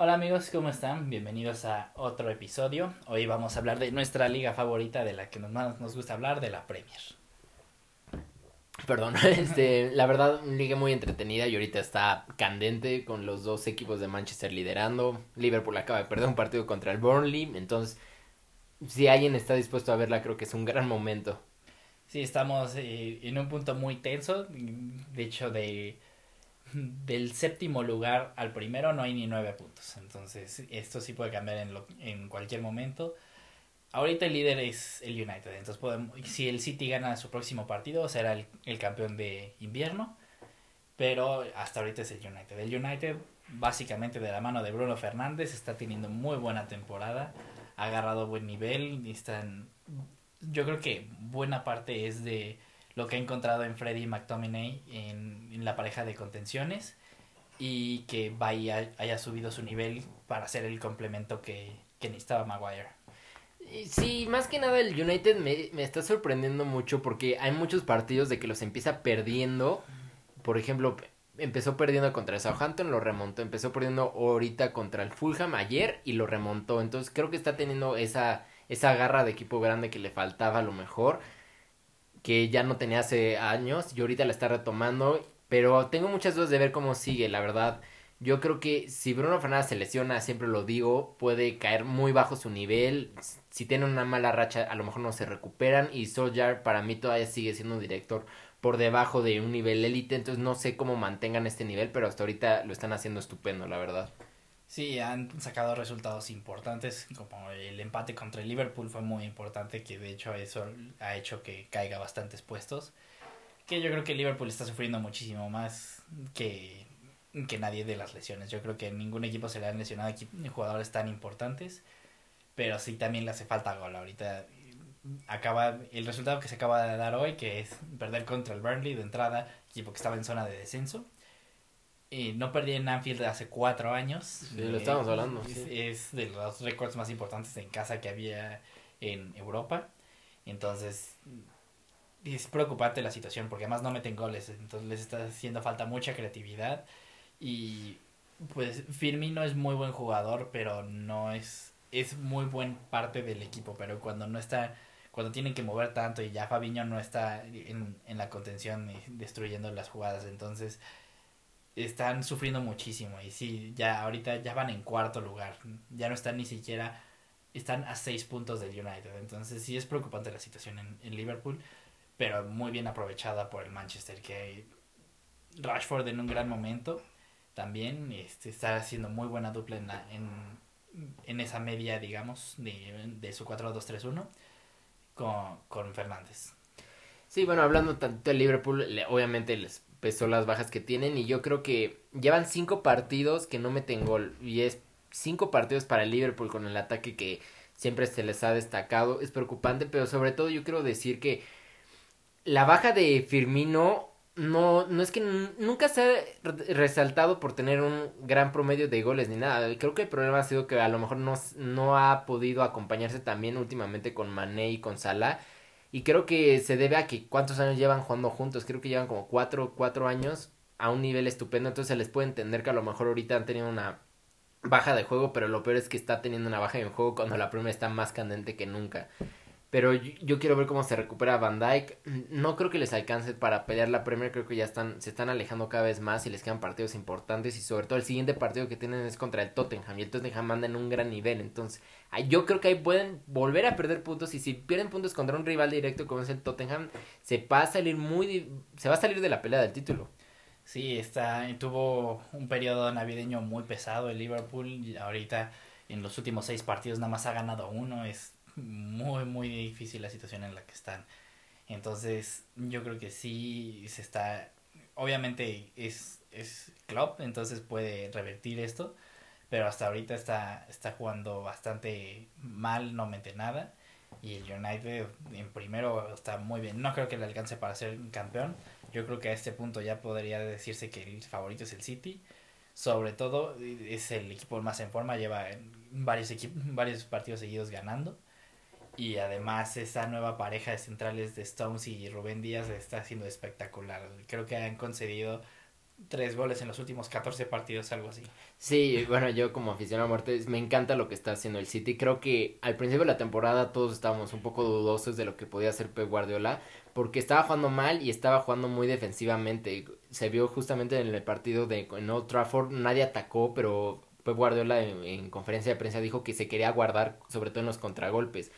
Hola amigos, ¿cómo están? Bienvenidos a otro episodio. Hoy vamos a hablar de nuestra liga favorita, de la que más nos gusta hablar, de la Premier. Perdón, este, la verdad, una liga muy entretenida y ahorita está candente con los dos equipos de Manchester liderando. Liverpool acaba de perder un partido contra el Burnley, entonces, si alguien está dispuesto a verla, creo que es un gran momento. Sí, estamos eh, en un punto muy tenso. De hecho, de del séptimo lugar al primero no hay ni nueve puntos. Entonces, esto sí puede cambiar en, lo, en cualquier momento. Ahorita el líder es el United. Entonces, podemos, si el City gana su próximo partido, será el, el campeón de invierno. Pero hasta ahorita es el United. El United, básicamente de la mano de Bruno Fernández, está teniendo muy buena temporada. Ha agarrado buen nivel. Están, yo creo que buena parte es de lo que ha encontrado en Freddie McTominay en, en la pareja de contenciones y que vaya, haya subido su nivel para ser el complemento que, que necesitaba Maguire. Sí, más que nada el United me, me, está sorprendiendo mucho porque hay muchos partidos de que los empieza perdiendo. Por ejemplo, empezó perdiendo contra el Southampton, lo remontó. Empezó perdiendo ahorita contra el Fulham ayer y lo remontó. Entonces creo que está teniendo esa, esa garra de equipo grande que le faltaba a lo mejor que ya no tenía hace años y ahorita la está retomando, pero tengo muchas dudas de ver cómo sigue, la verdad. Yo creo que si Bruno Fernández se lesiona, siempre lo digo, puede caer muy bajo su nivel. Si tiene una mala racha, a lo mejor no se recuperan. Y Solskjaer para mí todavía sigue siendo un director por debajo de un nivel élite. Entonces no sé cómo mantengan este nivel, pero hasta ahorita lo están haciendo estupendo, la verdad. Sí, han sacado resultados importantes, como el empate contra el Liverpool fue muy importante, que de hecho eso ha hecho que caiga bastantes puestos. Que yo creo que Liverpool está sufriendo muchísimo más que, que nadie de las lesiones. Yo creo que ningún equipo se le han lesionado jugadores tan importantes, pero sí también le hace falta gol. Ahorita acaba el resultado que se acaba de dar hoy, que es perder contra el Burnley de entrada, equipo que estaba en zona de descenso y no perdí en Anfield hace cuatro años. Sí, lo estábamos hablando. Es, es, de los récords más importantes en casa que había en Europa. Entonces, es preocupante la situación porque además no meten goles. Entonces les está haciendo falta mucha creatividad. Y pues Firmino es muy buen jugador, pero no es. Es muy buen parte del equipo. Pero cuando no está. Cuando tienen que mover tanto y ya Fabiño no está en, en la contención y destruyendo las jugadas. Entonces están sufriendo muchísimo y sí, ya ahorita ya van en cuarto lugar, ya no están ni siquiera, están a seis puntos del United, entonces sí es preocupante la situación en, en Liverpool, pero muy bien aprovechada por el Manchester, que Rashford en un gran momento también este, está haciendo muy buena dupla en, la, en, en esa media, digamos, de, de su 4-2-3-1 con, con Fernández. Sí, bueno, hablando tanto de Liverpool, obviamente les pesó las bajas que tienen y yo creo que llevan cinco partidos que no meten gol y es cinco partidos para el Liverpool con el ataque que siempre se les ha destacado es preocupante pero sobre todo yo quiero decir que la baja de Firmino no no es que nunca se ha resaltado por tener un gran promedio de goles ni nada creo que el problema ha sido que a lo mejor no, no ha podido acompañarse también últimamente con Mané y con Salah y creo que se debe a que cuántos años llevan jugando juntos. Creo que llevan como cuatro, cuatro años a un nivel estupendo. Entonces se les puede entender que a lo mejor ahorita han tenido una baja de juego, pero lo peor es que está teniendo una baja de juego cuando la primera está más candente que nunca. Pero yo, quiero ver cómo se recupera Van Dyke. No creo que les alcance para pelear la Premier. Creo que ya están, se están alejando cada vez más y les quedan partidos importantes. Y sobre todo el siguiente partido que tienen es contra el Tottenham. Y el Tottenham anda en un gran nivel. Entonces, yo creo que ahí pueden volver a perder puntos. Y si pierden puntos contra un rival directo como es el Tottenham, se va a salir muy. Se va a salir de la pelea del título. Sí, está, tuvo un periodo navideño muy pesado el Liverpool. Ahorita en los últimos seis partidos nada más ha ganado uno. Es muy, muy difícil la situación en la que están. Entonces, yo creo que sí se está. Obviamente es, es club, entonces puede revertir esto. Pero hasta ahorita está, está jugando bastante mal, no mete nada. Y el United en primero está muy bien. No creo que le alcance para ser campeón. Yo creo que a este punto ya podría decirse que el favorito es el City. Sobre todo es el equipo más en forma. Lleva varios, varios partidos seguidos ganando. Y además esa nueva pareja de centrales de Stones y Rubén Díaz está siendo espectacular. Creo que han concedido tres goles en los últimos 14 partidos, algo así. Sí, bueno, yo como aficionado a muerte me encanta lo que está haciendo el City. Creo que al principio de la temporada todos estábamos un poco dudosos de lo que podía hacer Pep Guardiola, porque estaba jugando mal y estaba jugando muy defensivamente. Se vio justamente en el partido de en Old Trafford, nadie atacó, pero Pep Guardiola en conferencia de prensa dijo que se quería guardar sobre todo en los contragolpes.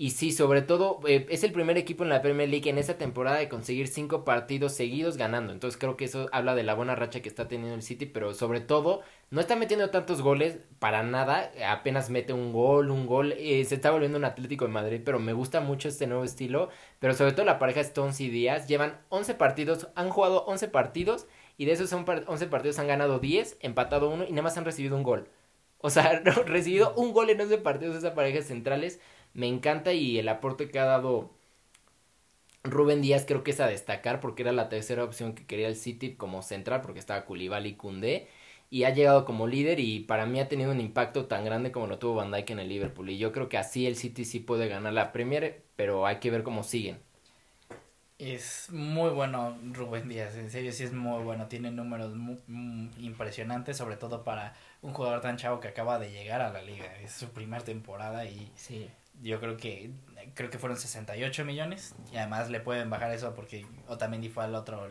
Y sí, sobre todo, eh, es el primer equipo en la Premier League en esta temporada de conseguir cinco partidos seguidos ganando. Entonces creo que eso habla de la buena racha que está teniendo el City, pero sobre todo, no está metiendo tantos goles para nada. Apenas mete un gol, un gol. Eh, se está volviendo un Atlético de Madrid, pero me gusta mucho este nuevo estilo. Pero sobre todo la pareja Stones y Díaz llevan 11 partidos, han jugado 11 partidos y de esos 11 partidos han ganado 10, empatado uno y nada más han recibido un gol. O sea, recibido un gol en 11 partidos esa pareja centrales me encanta y el aporte que ha dado Rubén Díaz creo que es a destacar porque era la tercera opción que quería el City como central porque estaba Koulibaly y Koundé y ha llegado como líder y para mí ha tenido un impacto tan grande como lo tuvo Van Dijk en el Liverpool y yo creo que así el City sí puede ganar la Premier pero hay que ver cómo siguen. Es muy bueno Rubén Díaz, en serio sí es muy bueno, tiene números muy, mm, impresionantes, sobre todo para un jugador tan chavo que acaba de llegar a la liga, es su primera temporada y sí yo creo que creo que fueron 68 millones y además le pueden bajar eso porque Otamendi fue al otro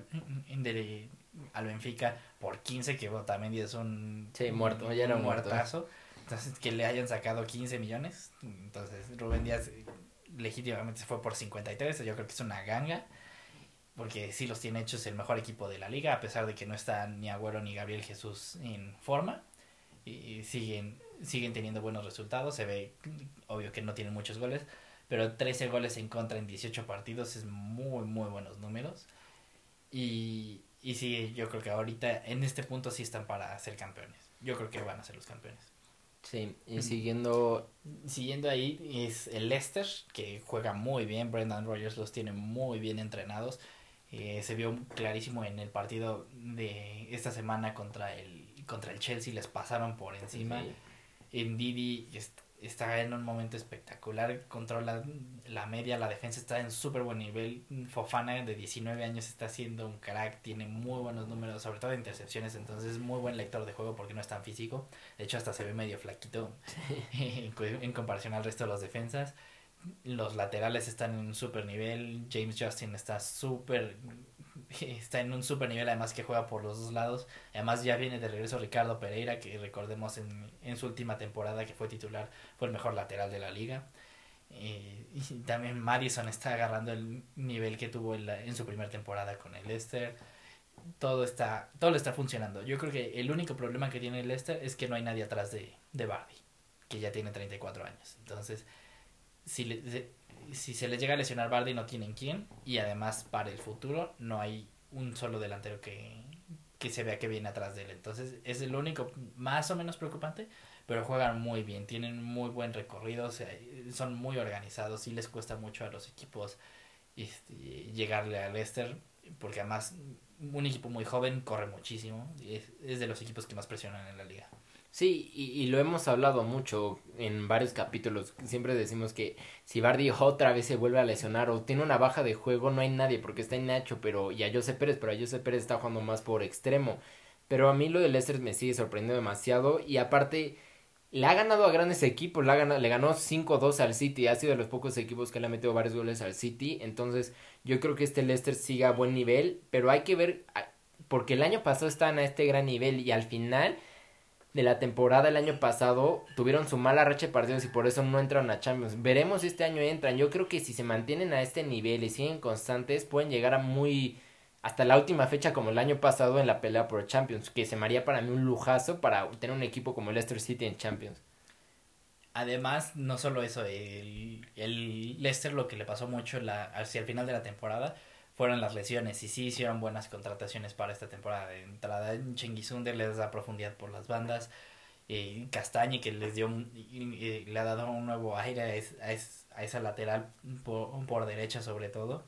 de, al Benfica por 15 que Otamendi es un sí, muerto ya era un muertazo. Entonces que le hayan sacado 15 millones entonces Rubén Díaz legítimamente se fue por 53 yo creo que es una ganga porque sí los tiene hechos el mejor equipo de la liga a pesar de que no están ni Agüero ni Gabriel Jesús en forma y siguen siguen teniendo buenos resultados. Se ve, obvio que no tienen muchos goles, pero 13 goles en contra en 18 partidos es muy, muy buenos números. Y, y sí, yo creo que ahorita en este punto sí están para ser campeones. Yo creo que van a ser los campeones. Sí, y siguiendo... Siguiendo ahí es el Leicester, que juega muy bien. Brendan Rogers los tiene muy bien entrenados. Eh, se vio clarísimo en el partido de esta semana contra el contra el Chelsea les pasaron por encima en Didi está en un momento espectacular, controla la media, la defensa está en súper buen nivel. Fofana de 19 años está siendo un crack, tiene muy buenos números, sobre todo de intercepciones, entonces es muy buen lector de juego porque no es tan físico. De hecho, hasta se ve medio flaquito en comparación al resto de los defensas. Los laterales están en un súper nivel. James Justin está súper está en un super nivel, además que juega por los dos lados. Además ya viene de regreso Ricardo Pereira, que recordemos en, en su última temporada que fue titular, fue el mejor lateral de la liga. Eh, y también Madison está agarrando el nivel que tuvo en, en su primera temporada con el Leicester. Todo está, todo le está funcionando. Yo creo que el único problema que tiene el Leicester es que no hay nadie atrás de, de Bardi, que ya tiene 34 años. Entonces, si le, si se les llega a lesionar Bardi no tienen quién y además para el futuro no hay un solo delantero que, que se vea que viene atrás de él. Entonces es el único más o menos preocupante, pero juegan muy bien, tienen muy buen recorrido, son muy organizados y les cuesta mucho a los equipos este, llegarle al Leicester porque además un equipo muy joven corre muchísimo y es de los equipos que más presionan en la liga. Sí, y, lo hemos hablado mucho en varios capítulos. Siempre decimos que si Bardi otra vez se vuelve a lesionar o tiene una baja de juego, no hay nadie porque está en Nacho pero, y a Jose Pérez, pero a Jose Pérez está jugando más por extremo. Pero a mí lo de Leicester me sigue sorprendiendo demasiado y aparte le ha ganado a grandes equipos, le, ha ganado, le ganó 5-2 al City, ha sido de los pocos equipos que le ha metido varios goles al City, entonces yo creo que este Leicester siga a buen nivel, pero hay que ver, porque el año pasado estaban a este gran nivel y al final de la temporada el año pasado tuvieron su mala racha de partidos y por eso no entran a Champions. Veremos si este año entran. Yo creo que si se mantienen a este nivel y siguen constantes, pueden llegar a muy hasta la última fecha como el año pasado en la pelea por Champions, que se me haría para mí un lujazo para tener un equipo como Leicester City en Champions. Además, no solo eso, el, el Leicester lo que le pasó mucho la, hacia el final de la temporada fueron las lesiones y sí hicieron buenas contrataciones para esta temporada. De entrada, Chengizunder les da profundidad por las bandas. Eh, Castañe que les dio le ha dado un nuevo aire a, a, esa lateral por, por, derecha sobre todo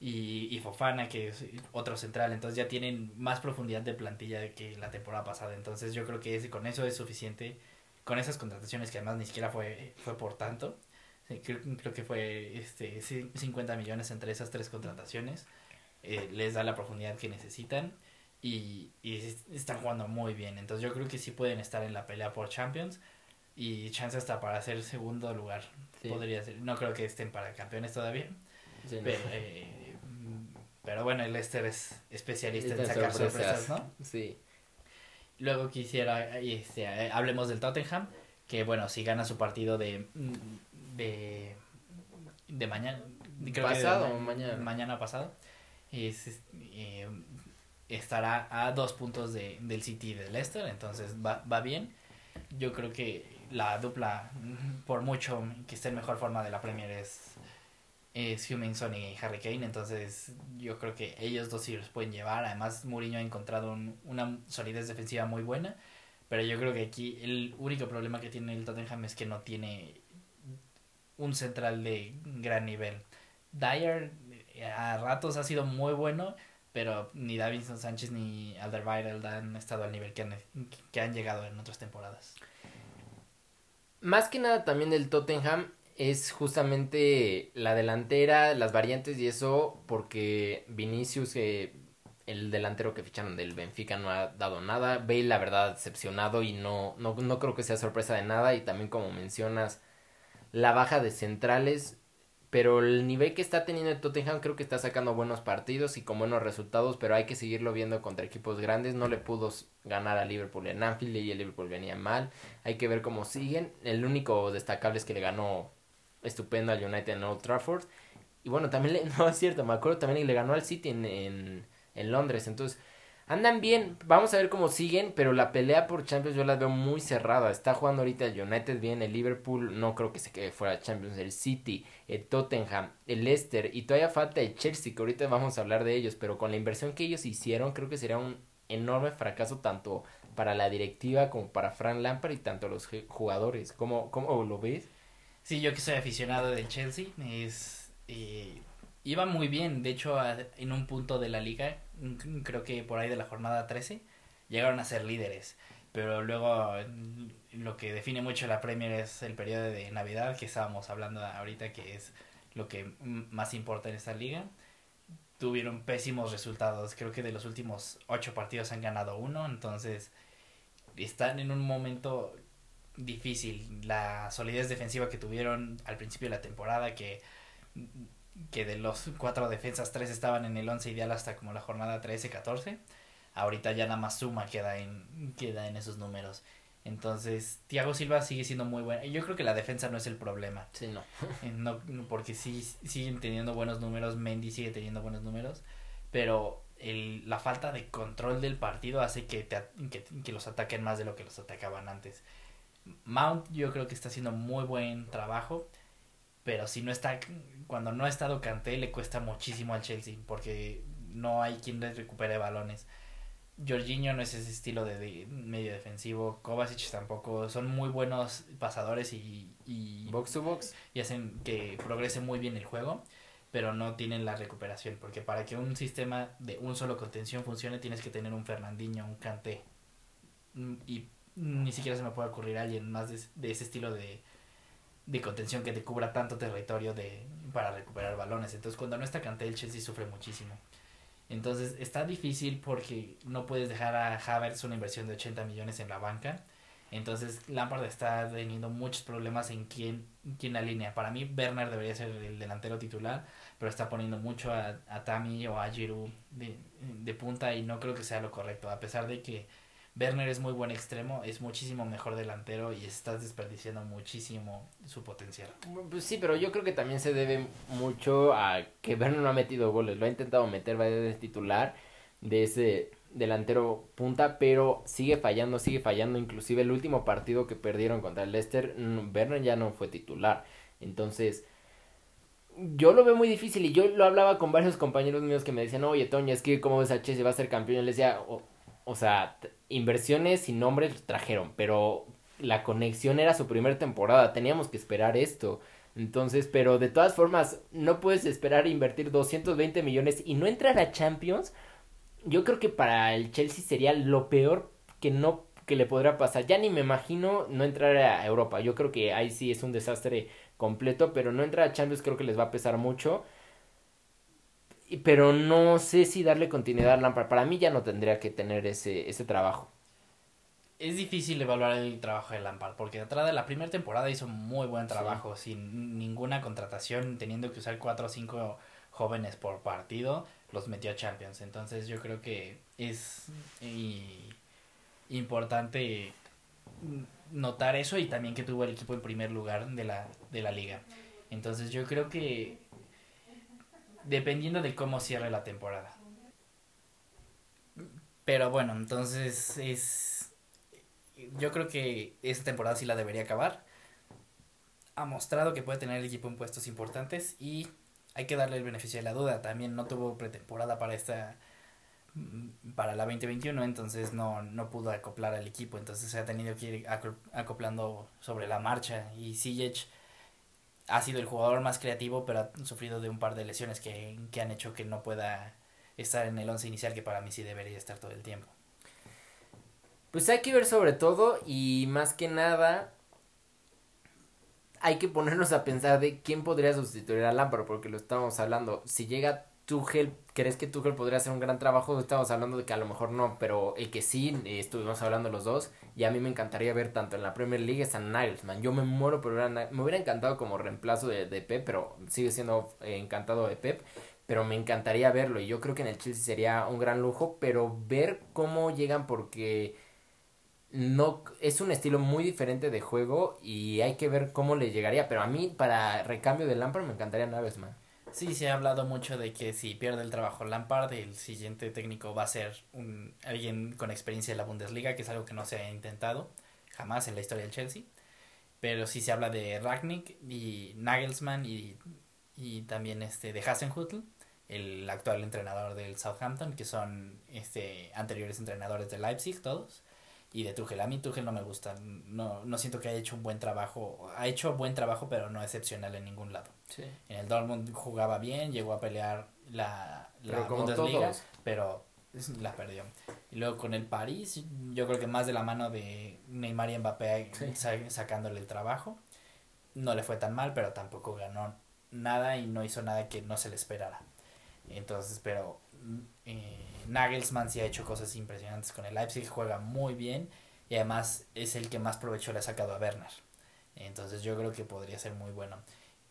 y, y, Fofana que es otro central entonces ya tienen más profundidad de plantilla que la temporada pasada entonces yo creo que con eso es suficiente con esas contrataciones que además ni siquiera fue fue por tanto creo, que fue este 50 millones entre esas tres contrataciones. Eh, les da la profundidad que necesitan y, y están jugando muy bien. Entonces yo creo que sí pueden estar en la pelea por Champions y chance hasta para hacer segundo lugar. Podría ser. No creo que estén para campeones todavía. pero, eh, pero bueno, el Leicester es especialista en sacar sorpresas. ¿no? Sí. Luego quisiera, este, eh, hablemos del Tottenham, que bueno, si gana su partido de, de, de mañana, pasado, mañana. mañana pasado, es, eh, estará a dos puntos de, del City y del Leicester, entonces va, va bien. Yo creo que la dupla, por mucho que esté en mejor forma de la Premier, es, es Huminson y Harry Kane. Entonces, yo creo que ellos dos sí los pueden llevar. Además, Mourinho ha encontrado una solidez defensiva muy buena. Pero yo creo que aquí el único problema que tiene el Tottenham es que no tiene un central de gran nivel. Dyer a ratos ha sido muy bueno, pero ni Davinson Sánchez ni Alderweireld han estado al nivel que han, que han llegado en otras temporadas. Más que nada también del Tottenham es justamente la delantera, las variantes y eso, porque Vinicius, eh, el delantero que ficharon del Benfica, no ha dado nada. Bale, la verdad, decepcionado y no, no, no creo que sea sorpresa de nada. Y también, como mencionas, la baja de centrales pero el nivel que está teniendo el Tottenham creo que está sacando buenos partidos y con buenos resultados, pero hay que seguirlo viendo contra equipos grandes. No le pudo ganar a Liverpool en Anfield y el Liverpool venía mal. Hay que ver cómo siguen. El único destacable es que le ganó estupendo al United en Old Trafford. Y bueno, también le, no es cierto, me acuerdo también le ganó al City en, en, en Londres. Entonces, Andan bien, vamos a ver cómo siguen, pero la pelea por Champions yo la veo muy cerrada. Está jugando ahorita el United bien, el Liverpool no creo que se quede fuera Champions, el City, el Tottenham, el Leicester y todavía falta el Chelsea, que ahorita vamos a hablar de ellos, pero con la inversión que ellos hicieron creo que sería un enorme fracaso tanto para la directiva como para Frank Lampard y tanto los jugadores. ¿Cómo, cómo lo ves? Sí, yo que soy aficionado del Chelsea, es... Eh, iba muy bien, de hecho en un punto de la liga creo que por ahí de la jornada 13, llegaron a ser líderes. Pero luego lo que define mucho la Premier es el periodo de Navidad que estábamos hablando ahorita, que es lo que más importa en esta liga. Tuvieron pésimos resultados. Creo que de los últimos ocho partidos han ganado uno. Entonces están en un momento difícil. La solidez defensiva que tuvieron al principio de la temporada, que que de los cuatro defensas, tres estaban en el once ideal hasta como la jornada 13-14. Ahorita ya nada más suma queda en, queda en esos números. Entonces, Thiago Silva sigue siendo muy bueno. Yo creo que la defensa no es el problema. Sí, no. Eh, no porque sí siguen teniendo buenos números, Mendy sigue teniendo buenos números, pero el, la falta de control del partido hace que, que, que los ataquen más de lo que los atacaban antes. Mount yo creo que está haciendo muy buen trabajo pero si no está, cuando no ha estado Kanté le cuesta muchísimo al Chelsea porque no hay quien le recupere balones. Jorginho no es ese estilo de, medio defensivo, Kovacic tampoco, son muy buenos pasadores y, y box to box y hacen que progrese muy bien el juego, pero no tienen la recuperación, porque para que un sistema de un solo contención funcione tienes que tener un Fernandinho, un Kanté mm, y ni siquiera se me puede ocurrir alguien más de ese estilo de, de contención que te cubra tanto territorio de para recuperar balones. Entonces, cuando no está Kanté, el Chelsea sufre muchísimo. Entonces, está difícil porque no puedes dejar a Havertz una inversión de 80 millones en la banca. Entonces, Lampard está teniendo muchos problemas en quién, quién alinea. Para mí, Werner debería ser el delantero titular, pero está poniendo mucho a, a Tami o a Giroud de, de punta y no creo que sea lo correcto. A pesar de que Werner es muy buen extremo, es muchísimo mejor delantero y estás desperdiciando muchísimo su potencial. Pues sí, pero yo creo que también se debe mucho a que Werner no ha metido goles, lo ha intentado meter, va de titular de ese delantero punta, pero sigue fallando, sigue fallando, inclusive el último partido que perdieron contra el Leicester, Werner ya no fue titular, entonces yo lo veo muy difícil y yo lo hablaba con varios compañeros míos que me decían, oye Toño, es que como ves a Chelsea va a ser campeón, y les decía, o sea, inversiones y nombres trajeron, pero la conexión era su primera temporada, teníamos que esperar esto. Entonces, pero de todas formas, no puedes esperar invertir 220 millones y no entrar a Champions. Yo creo que para el Chelsea sería lo peor que no que le podrá pasar. Ya ni me imagino no entrar a Europa. Yo creo que ahí sí es un desastre completo, pero no entrar a Champions creo que les va a pesar mucho. Pero no sé si darle continuidad a Lampard. Para mí ya no tendría que tener ese, ese trabajo. Es difícil evaluar el trabajo de Lampard porque atrás de la primera temporada hizo muy buen trabajo sin ninguna contratación, teniendo que usar cuatro o cinco jóvenes por partido, los metió a Champions. Entonces yo creo que es importante notar eso y también que tuvo el equipo en primer lugar de la, de la liga. Entonces yo creo que dependiendo de cómo cierre la temporada. Pero bueno, entonces es... Yo creo que esta temporada sí la debería acabar. Ha mostrado que puede tener el equipo en puestos importantes y hay que darle el beneficio de la duda. También no tuvo pretemporada para esta para la 2021, entonces no, no pudo acoplar al equipo, entonces se ha tenido que ir acoplando sobre la marcha y Sijic ha sido el jugador más creativo, pero ha sufrido de un par de lesiones que, que han hecho que no pueda estar en el once inicial, que para mí sí debería estar todo el tiempo. Pues hay que ver sobre todo y más que nada hay que ponernos a pensar de quién podría sustituir a Lampard, porque lo estamos hablando. Si llega Tuchel, ¿crees que Tuchel podría hacer un gran trabajo? Estamos hablando de que a lo mejor no, pero el que sí, eh, estuvimos hablando los dos, y a mí me encantaría ver tanto en la Premier League a Nagelsmann. Yo me muero pero me hubiera encantado como reemplazo de, de Pep, pero sigue siendo eh, encantado de Pep, pero me encantaría verlo, y yo creo que en el Chelsea sería un gran lujo, pero ver cómo llegan porque no es un estilo muy diferente de juego y hay que ver cómo le llegaría, pero a mí para recambio de Lampard me encantaría Nagelsmann. Sí, se ha hablado mucho de que si pierde el trabajo Lampard, el siguiente técnico va a ser un, alguien con experiencia en la Bundesliga, que es algo que no se ha intentado jamás en la historia del Chelsea. Pero sí se habla de Ragnick y Nagelsmann y, y también este de Hasenhutl, el actual entrenador del Southampton, que son este anteriores entrenadores de Leipzig todos y de Tuchel. A mí Tuchel no me gusta, no, no siento que haya hecho un buen trabajo, ha hecho buen trabajo pero no excepcional en ningún lado. En el Dortmund jugaba bien, llegó a pelear la, la Bundesliga, pero la perdió. Y luego con el París, yo creo que más de la mano de Neymar y Mbappé sacándole el trabajo. No le fue tan mal, pero tampoco ganó nada y no hizo nada que no se le esperara. Entonces, pero eh, Nagelsmann sí ha hecho cosas impresionantes con el Leipzig, juega muy bien y además es el que más provecho le ha sacado a Werner. Entonces yo creo que podría ser muy bueno.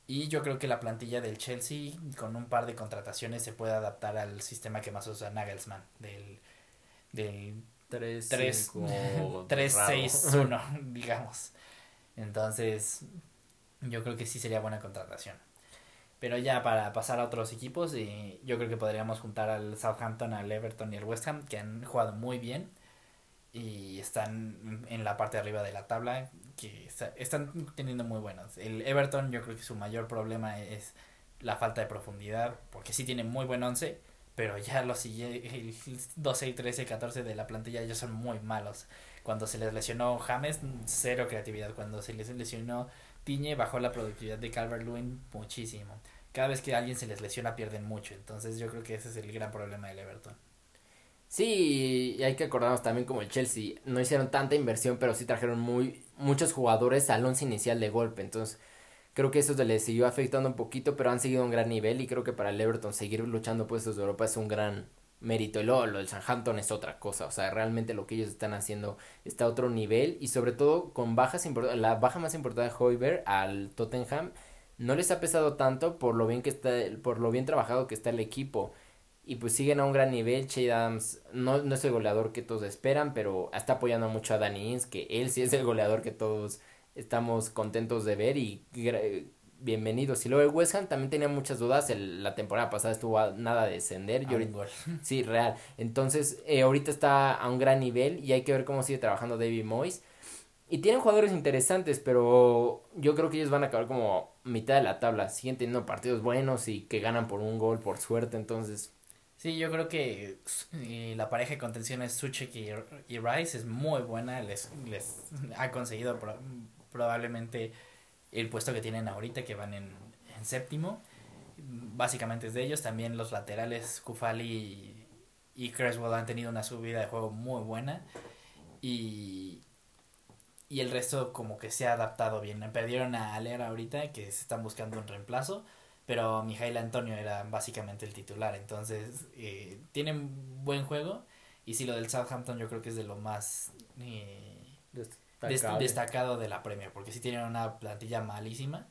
Y yo creo que la plantilla del Chelsea con un par de contrataciones se puede adaptar al sistema que más usa Nagelsmann del del 3 6 1, digamos. Entonces, yo creo que sí sería buena contratación. Pero ya para pasar a otros equipos, y yo creo que podríamos juntar al Southampton, al Everton y al West Ham, que han jugado muy bien y están en la parte de arriba de la tabla, que están teniendo muy buenos. El Everton yo creo que su mayor problema es la falta de profundidad, porque sí tiene muy buen once, pero ya los el 12 y 13 y 14 de la plantilla ya son muy malos. Cuando se les lesionó James, cero creatividad. Cuando se les lesionó Tiñe, bajó la productividad de Calvert-Lewin muchísimo. Cada vez que alguien se les lesiona pierden mucho. Entonces yo creo que ese es el gran problema del Everton. Sí, y hay que acordarnos también como el Chelsea, no hicieron tanta inversión, pero sí trajeron muy muchos jugadores al once inicial de golpe, entonces creo que eso se les siguió afectando un poquito, pero han seguido a un gran nivel y creo que para el Everton seguir luchando puestos de Europa es un gran mérito. Y lo del Southampton es otra cosa, o sea, realmente lo que ellos están haciendo está a otro nivel y sobre todo con bajas la baja más importante de Hoiberg al Tottenham no les ha pesado tanto por lo bien que está por lo bien trabajado que está el equipo y pues siguen a un gran nivel. Che Adams no, no es el goleador que todos esperan, pero está apoyando mucho a Danny Ings, que él sí es el goleador que todos estamos contentos de ver y bienvenidos. Y luego el West Ham también tenía muchas dudas. la temporada pasada estuvo a nada de descender. sí, real. Entonces, eh, ahorita está a un gran nivel y hay que ver cómo sigue trabajando David Moyes. Y tienen jugadores interesantes, pero yo creo que ellos van a acabar como mitad de la tabla. Siguen teniendo partidos buenos y que ganan por un gol, por suerte. Entonces, Sí, yo creo que eh, la pareja de contención Suchek y, y, Rice es muy buena. Les, les ha conseguido probablemente el puesto que tienen ahorita, que van en, en, séptimo. Básicamente es de ellos. También los laterales, Kufali y, Creswell han tenido una subida de juego muy buena. Y, y el resto como que se ha adaptado bien. Perdieron a Alera ahorita, que se están buscando un reemplazo pero Mijail Antonio era básicamente el titular, entonces eh, tienen buen juego y sí lo del Southampton yo creo que es de lo más eh, destacado de la Premier, porque sí tienen una plantilla malísima.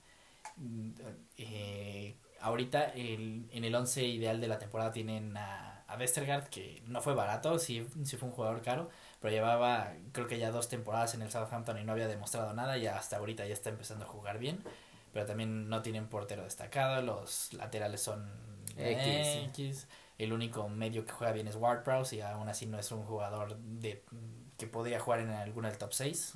Eh, ahorita el, en el 11 ideal de la temporada tienen a, a Westergaard, que no fue barato, sí, sí fue un jugador caro, pero llevaba creo que ya dos temporadas en el Southampton y no había demostrado nada y hasta ahorita ya está empezando a jugar bien, pero también no tienen portero destacado, los laterales son X, el único medio que juega bien es Ward Prowse y aún así no es un jugador de que podría jugar en alguno del top 6.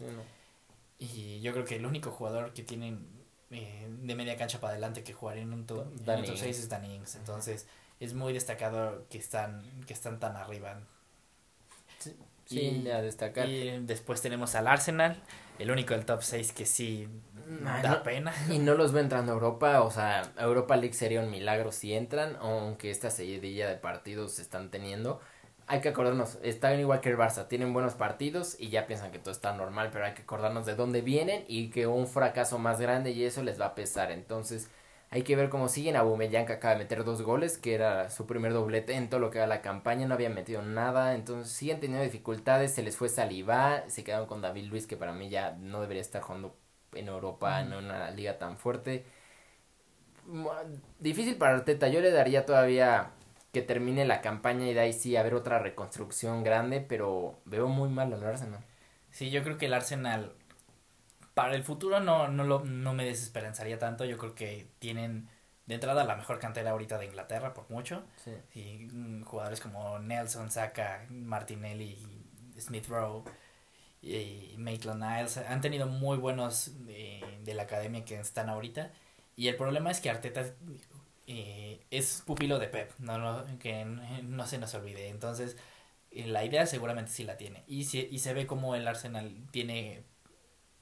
Y yo creo que el único jugador que tienen eh, de media cancha para adelante que jugaría en un top, en 6 es Danny Ings. Entonces es muy destacado que están, que están tan arriba. Sí, y, a destacar. Y después tenemos al Arsenal, el único del top 6 que sí da pena. Y no los ve entrando a Europa, o sea, Europa League sería un milagro si entran, aunque esta seguidilla de partidos se están teniendo. Hay que acordarnos, están igual que el Barça, tienen buenos partidos y ya piensan que todo está normal, pero hay que acordarnos de dónde vienen y que un fracaso más grande y eso les va a pesar. Entonces, hay que ver cómo siguen. Aubameyang que acaba de meter dos goles, que era su primer doblete en todo lo que era la campaña, no había metido nada, entonces siguen teniendo dificultades, se les fue Saliba, se quedaron con David Luis, que para mí ya no debería estar jugando en Europa, en una liga tan fuerte. Difícil para Arteta, yo le daría todavía que termine la campaña y de ahí sí haber otra reconstrucción grande, pero veo muy mal al Arsenal. Sí, yo creo que el Arsenal para el futuro no, no, lo, no me desesperanzaría tanto. Yo creo que tienen de entrada la mejor cantera ahorita de Inglaterra, por mucho. Y mm, jugadores como Nelson, Saka, Martinelli, Smith Rowe y Maitland Niles han tenido muy buenos de, de, la academia que están ahorita. Y el problema es que Arteta eh, es pupilo de Pep, no, no, que no se nos olvide. Entonces, eh, la idea seguramente sí la tiene. Y, y se ve como el Arsenal tiene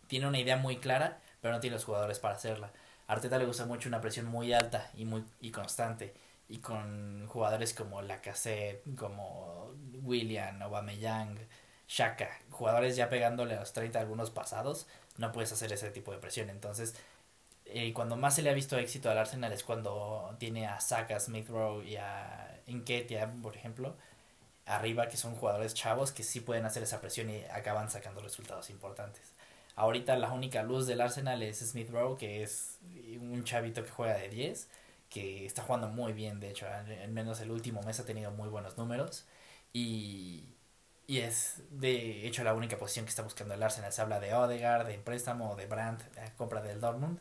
tiene una idea muy clara, pero no tiene los jugadores para hacerla. Arteta le gusta mucho una presión muy alta y muy y constante y con jugadores como Lacazette, como William, Aubameyang, Shaka, jugadores ya pegándole a los 30 algunos pasados, no puedes hacer ese tipo de presión. Entonces, eh, cuando más se le ha visto éxito al Arsenal es cuando tiene a Saka, Smith Rowe y a Enketia, por ejemplo, arriba, que son jugadores chavos que sí pueden hacer esa presión y acaban sacando resultados importantes. Ahorita la única luz del Arsenal es Smith Rowe, que es un chavito que juega de 10, que está jugando muy bien, de hecho, al menos el último mes ha tenido muy buenos números. Y, y es de hecho la única posición que está buscando el Arsenal. Se habla de Odegaard, de préstamo, de Brandt, de compra del Dortmund.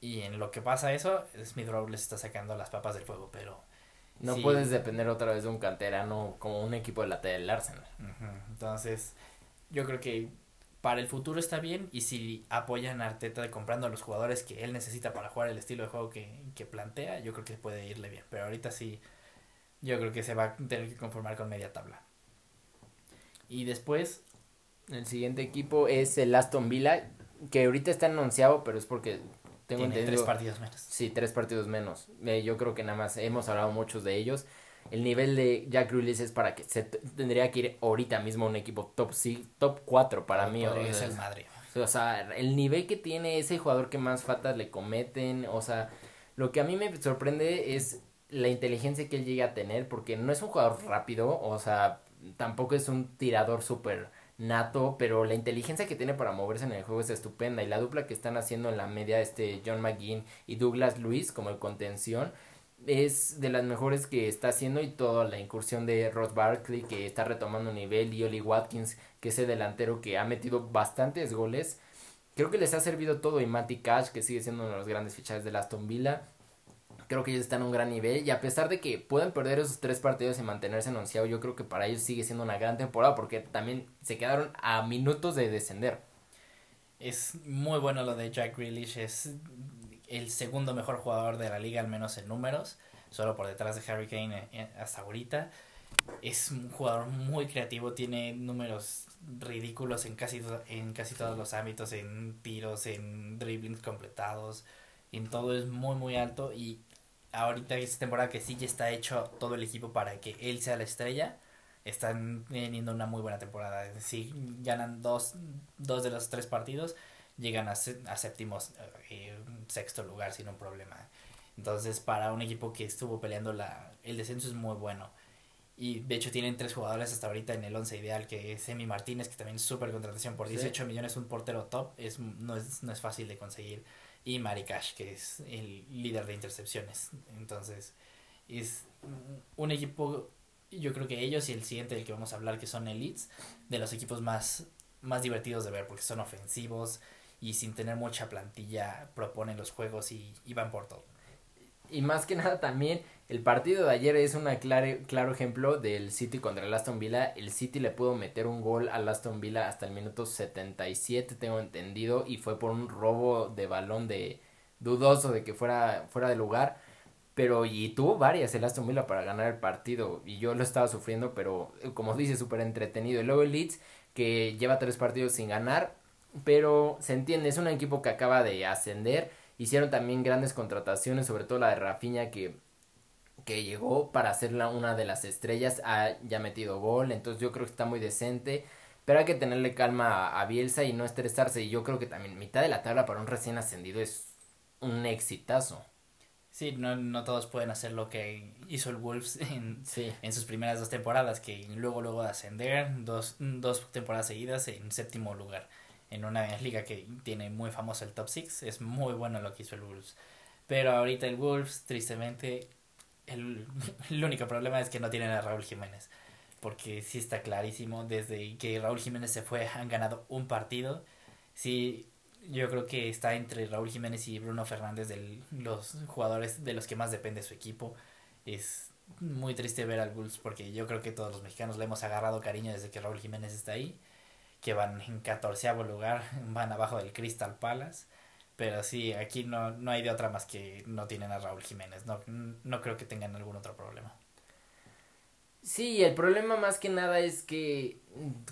Y en lo que pasa eso, Smith Rowe les está sacando las papas del fuego, pero... No puedes depender otra vez de un canterano como un equipo de la T del Arsenal. Entonces, yo creo que para el futuro está bien y si apoyan a Arteta comprando a los jugadores que él necesita para jugar el estilo de juego que, que plantea, yo creo que puede irle bien. Pero ahorita sí, yo creo que se va a tener que conformar con media tabla. Y después... El siguiente equipo es el Aston Villa, que ahorita está anunciado, pero es porque tengo Tiene tres partidos menos. Sí, tres partidos menos. Eh, yo creo que nada más hemos hablado muchos de ellos el nivel de Jack Grealish es para que se tendría que ir ahorita mismo a un equipo top sí, top 4 para mí. Es el Madrid. O sea, el nivel que tiene ese jugador que más faltas le cometen, o sea, lo que a mí me sorprende es la inteligencia que él llega a tener, porque no es un jugador rápido, o sea, tampoco es un tirador súper nato, pero la inteligencia que tiene para moverse en el juego es estupenda y la dupla que están haciendo en la media este John McGinn y Douglas Luis como el contención es de las mejores que está haciendo y toda la incursión de Ross Barkley que está retomando nivel y Oli Watkins que es el delantero que ha metido bastantes goles. Creo que les ha servido todo y Matty Cash que sigue siendo uno de los grandes fichajes de Aston Villa creo que ellos están a un gran nivel y a pesar de que puedan perder esos tres partidos y mantenerse anunciado yo creo que para ellos sigue siendo una gran temporada porque también se quedaron a minutos de descender es muy bueno lo de Jack Grealish es el segundo mejor jugador de la liga, al menos en números, solo por detrás de Harry Kane eh, eh, hasta ahorita. Es un jugador muy creativo, tiene números ridículos en casi, en casi todos los ámbitos, en tiros, en dribblings completados, en todo es muy muy alto y ahorita esta temporada que sí ya está hecho todo el equipo para que él sea la estrella, están teniendo una muy buena temporada. Si ganan dos, dos de los tres partidos, llegan a, a séptimos, eh, sexto lugar sin un problema. Entonces, para un equipo que estuvo peleando la, el descenso es muy bueno. Y de hecho tienen tres jugadores hasta ahorita en el once ideal, que es Emi Martínez, que también es súper contratación por 18 millones, un portero top, es, no, es, no es fácil de conseguir. Y Mari Cash, que es el líder de intercepciones. Entonces, es un equipo, yo creo que ellos y el siguiente del que vamos a hablar, que son Elites, de los equipos más, más divertidos de ver, porque son ofensivos y sin tener mucha plantilla proponen los juegos y, y van por todo. Y más que nada también el partido de ayer es un claro ejemplo del City contra el Aston Villa. El City le pudo meter un gol al Aston Villa hasta el minuto 77, tengo entendido, y fue por un robo de balón de dudoso de que fuera fuera de lugar. Pero y tuvo varias el Aston Villa para ganar el partido y yo lo estaba sufriendo, pero como dice, súper entretenido. Y luego el Leeds que lleva tres partidos sin ganar, pero se entiende, es un equipo que acaba de ascender. Hicieron también grandes contrataciones, sobre todo la de Rafinha que que llegó para ser una de las estrellas, ha ya metido gol, entonces yo creo que está muy decente, pero hay que tenerle calma a, Bielsa y no estresarse, y yo creo que también mitad de la tabla para un recién ascendido es un exitazo. Sí, no, no todos pueden hacer lo que hizo el Wolves en, en sus primeras dos temporadas, que luego, luego de ascender, dos, dos temporadas seguidas en séptimo lugar, en una liga que tiene muy famoso el top six, es muy bueno lo que hizo el Wolves. Pero ahorita el Wolves, tristemente, el, único problema es que no tienen a Raúl Jiménez. Porque sí está clarísimo, desde que Raúl Jiménez se fue, han ganado un partido. Sí, yo creo que está entre Raúl Jiménez y Bruno Fernández de los jugadores de los que más depende su equipo. Es muy triste ver al Bulls porque yo creo que todos los mexicanos le hemos agarrado cariño desde que Raúl Jiménez está ahí. Que van en catorceavo lugar, van abajo del Crystal Palace pero sí, aquí no, no hay de otra más que no tienen a Raúl Jiménez. No, no creo que tengan algún otro problema. Sí, el problema más que nada es que,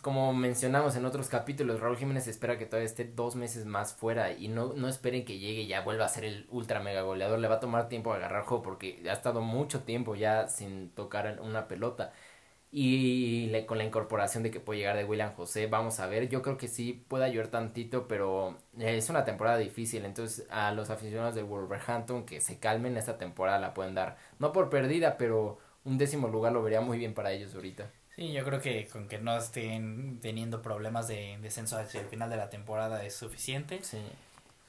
como mencionamos en otros capítulos, Raúl Jiménez espera que todavía esté dos meses más fuera y no, no esperen que llegue y ya vuelva a ser el ultra mega goleador. Le va a tomar tiempo agarrar juego porque ha estado mucho tiempo ya sin tocar una pelota. Y le, con la incorporación de que puede llegar de William José, vamos a ver. Yo creo que sí puede ayudar tantito, pero es una temporada difícil. Entonces, a los aficionados de Wolverhampton que se calmen, esta temporada la pueden dar. No por perdida, pero un décimo lugar lo vería muy bien para ellos ahorita. Sí, yo creo que con que no estén teniendo problemas de descenso hacia el final de la temporada es suficiente. Sí.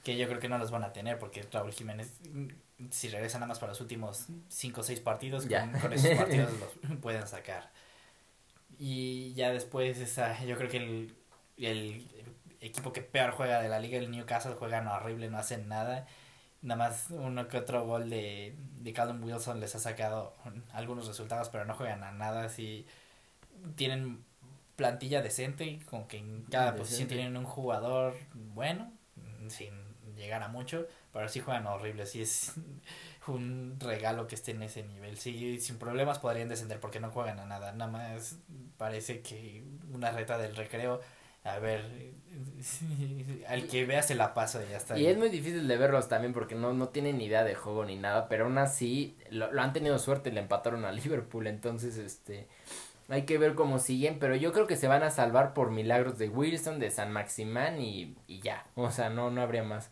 Que yo creo que no los van a tener porque Raúl Jiménez, si regresa nada más para los últimos 5 o 6 partidos, con, con, esos partidos los pueden sacar. Y ya después, esa, yo creo que el, el equipo que peor juega de la liga, el Newcastle, juegan horrible, no hacen nada. Nada más uno que otro gol de, de Callum Wilson les ha sacado algunos resultados, pero no juegan a nada. Así tienen plantilla decente, con que en cada posición tienen un jugador bueno, sin llegar a mucho, pero sí juegan horrible. Sí es un regalo que esté en ese nivel. Sí, sin problemas podrían descender porque no juegan a nada. Nada más parece que una reta del recreo. A ver, al que vea se la paso y ya está. Y es muy difícil de verlos también porque no, no tienen ni idea de juego ni nada, pero aún así lo, lo han tenido suerte, le empataron a Liverpool, entonces este hay que ver cómo siguen, pero yo creo que se van a salvar por milagros de Wilson, de San Maximán y, y ya, o sea, no, no habría más.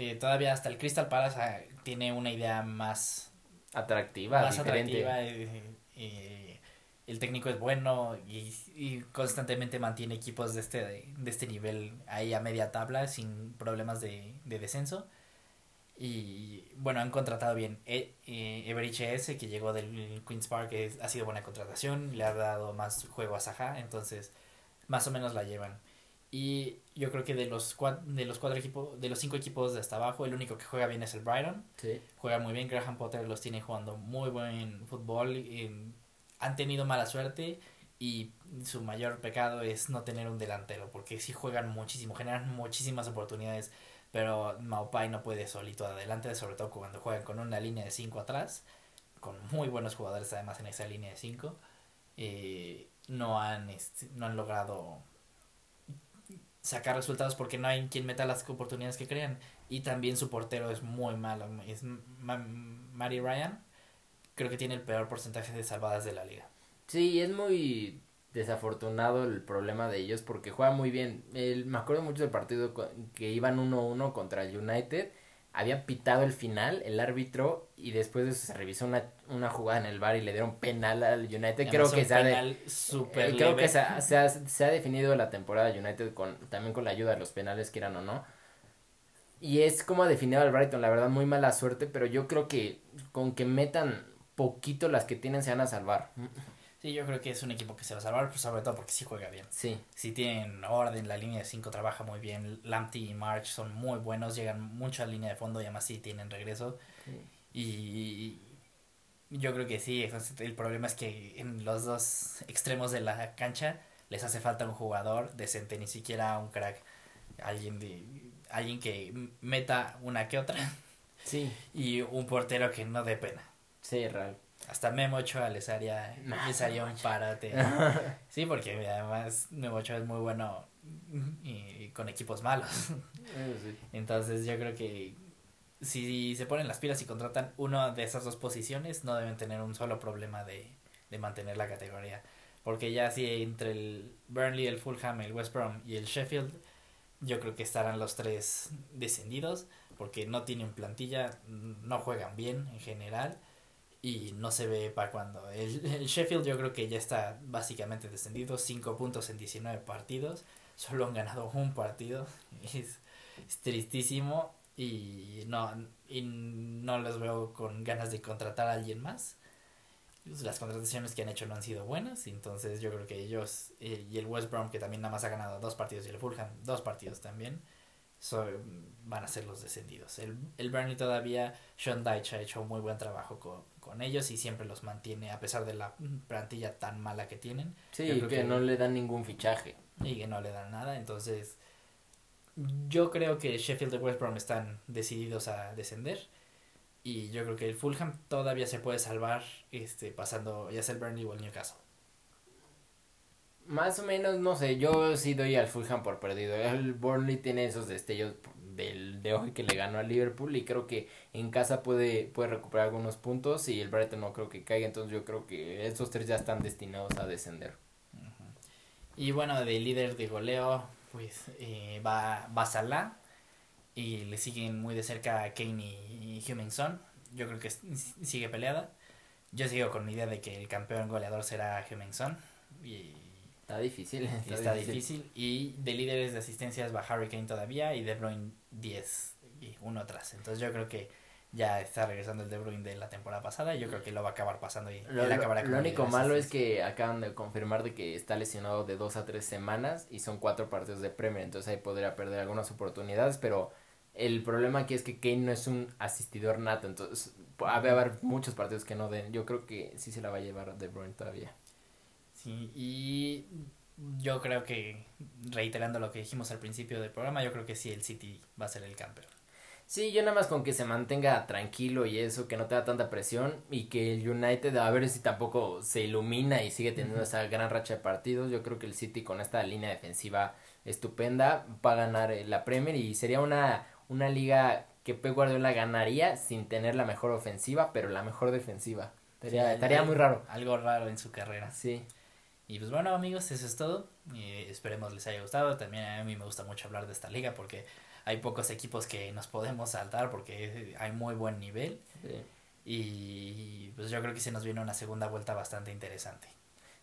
Sí, todavía hasta el Crystal Palace ah, tiene una idea más atractiva, más atractiva. el técnico es bueno y, y, constantemente mantiene equipos de este, de, este nivel ahí a media tabla sin problemas de, de descenso. Y bueno, han contratado bien. E, eh, S, que llegó del Queen's Park, ha sido buena contratación, le ha dado más juego a Saja, entonces más o menos la llevan. Y yo creo que de los cuatro, de los cuatro equipos, de los cinco equipos de hasta abajo, el único que juega bien es el Brighton. Sí. Juega muy bien, Graham Potter los tiene jugando muy buen fútbol. Y han tenido mala suerte y su mayor pecado es no tener un delantero, porque sí juegan muchísimo, generan muchísimas oportunidades, pero Maupai no puede solito adelante, sobre todo cuando juegan con una línea de cinco atrás, con muy buenos jugadores además en esa línea de cinco. Eh, no han este, no han logrado sacar resultados porque no hay quien meta las oportunidades que crean. Y también su portero es muy malo. Es Mary Ryan. Creo que tiene el peor porcentaje de salvadas de la liga. Sí, es muy desafortunado el problema de ellos porque juega muy bien. El, me acuerdo mucho del partido que iban 1-1 contra el United. Había pitado el final, el árbitro, y después de eso se revisó una, una jugada en el bar y le dieron penal al United. Creo que, se ha, de, super eh, creo que se ha, se, ha, se ha definido la temporada United con, también con la ayuda de los penales, quieran o no. Y es como ha definido al Brighton, la verdad, muy mala suerte, pero yo creo que con que metan poquito las que tienen se van a salvar. Sí, yo creo que es un equipo que se va a salvar, pues sobre todo porque sí juega bien. Sí. Si tienen orden, la línea de 5 trabaja muy bien. Lamptey y March son muy buenos, llegan mucho a la línea de fondo y además sí tienen regreso. Y yo creo que sí, el problema es que en los dos extremos de la cancha les hace falta un jugador decente, ni siquiera un crack. Alguien de alguien que meta una que otra. Sí. Y un portero que no dé pena. Sí, real. Hasta Memo Ochoa les haría, les haría un parate. sí, porque además Memo Ochoa es muy bueno y, con equipos malos. Entonces yo creo que si se ponen las pilas y contratan uno de esas dos posiciones, no deben tener un solo problema de, de mantener la categoría. Porque ya si entre el Burnley, el Fulham, el West Brom y el Sheffield, yo creo que estarán los tres descendidos porque no tienen plantilla, no juegan bien en general y no se ve para cuando. El, Sheffield yo creo que ya está básicamente descendido, 5 puntos en 19 partidos, solo han ganado un partido, es, tristísimo y no, y no los veo con ganas de contratar a alguien más. Las contrataciones que han hecho no han sido buenas, entonces yo creo que ellos eh, y el West Brom que también nada más ha ganado dos partidos y el Fulham dos partidos también van a ser los descendidos. El, el Burnley todavía, Sean Dyche ha hecho un muy buen trabajo con, con ellos y siempre los mantiene a pesar de la plantilla tan mala que tienen. Sí, que, que, no le dan ningún fichaje. Y que no le dan nada, entonces yo creo que Sheffield y West Brom están decididos a descender y yo creo que el Fulham todavía se puede salvar este pasando ya sea el Burnley o el Newcastle. Más o menos, no sé, yo sí doy al Fulham por perdido. El Burnley tiene esos destellos del, de hoy que le ganó al Liverpool y creo que en casa puede, puede recuperar algunos puntos y el Brighton no creo que caiga, entonces yo creo que esos tres ya están destinados a descender. Y bueno, de líder de goleo, pues eh, va, va Salah y le siguen muy de cerca Kane y, y Son. Yo creo que sigue peleada. Yo sigo con la idea de que el campeón goleador será Son y Está difícil. Está, difícil. Y de líderes de asistencias va Harry Kane todavía y De Bruyne 10 y uno atrás. Entonces yo creo que ya está regresando el De Bruyne de la temporada pasada y yo creo que lo va a acabar pasando y lo, lo único malo es que acaban de confirmar de que está lesionado de dos a tres semanas y son cuatro partidos de Premier, entonces ahí podría perder algunas oportunidades, pero el problema aquí es que Kane no es un asistidor nato, entonces va a haber muchos partidos que no den. Yo creo que sí se la va a llevar De Bruyne todavía. Sí, y yo creo que, reiterando lo que dijimos al principio del programa, yo creo que sí, el City va a ser el campeón. Sí, yo nada más con que se mantenga tranquilo y eso, que no tenga tanta presión y que el United a ver si tampoco se ilumina y sigue teniendo esa gran racha de partidos. Yo creo que el City con esta línea defensiva estupenda va a ganar eh, la Premier y sería una, una liga que Pep Guardiola ganaría sin tener la mejor ofensiva, pero la mejor defensiva. Estaría, estaría muy raro. Algo raro en su carrera. Sí. Y pues bueno amigos, eso es todo. Y esperemos les haya gustado. También a mí me gusta mucho hablar de esta liga porque hay pocos equipos que nos podemos saltar porque hay muy buen nivel. Y pues yo creo que se nos viene una segunda vuelta bastante interesante.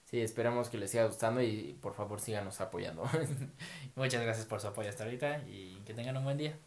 Sí, esperamos que les siga gustando y por favor síganos apoyando. Muchas gracias por su apoyo hasta ahorita y que tengan un buen día.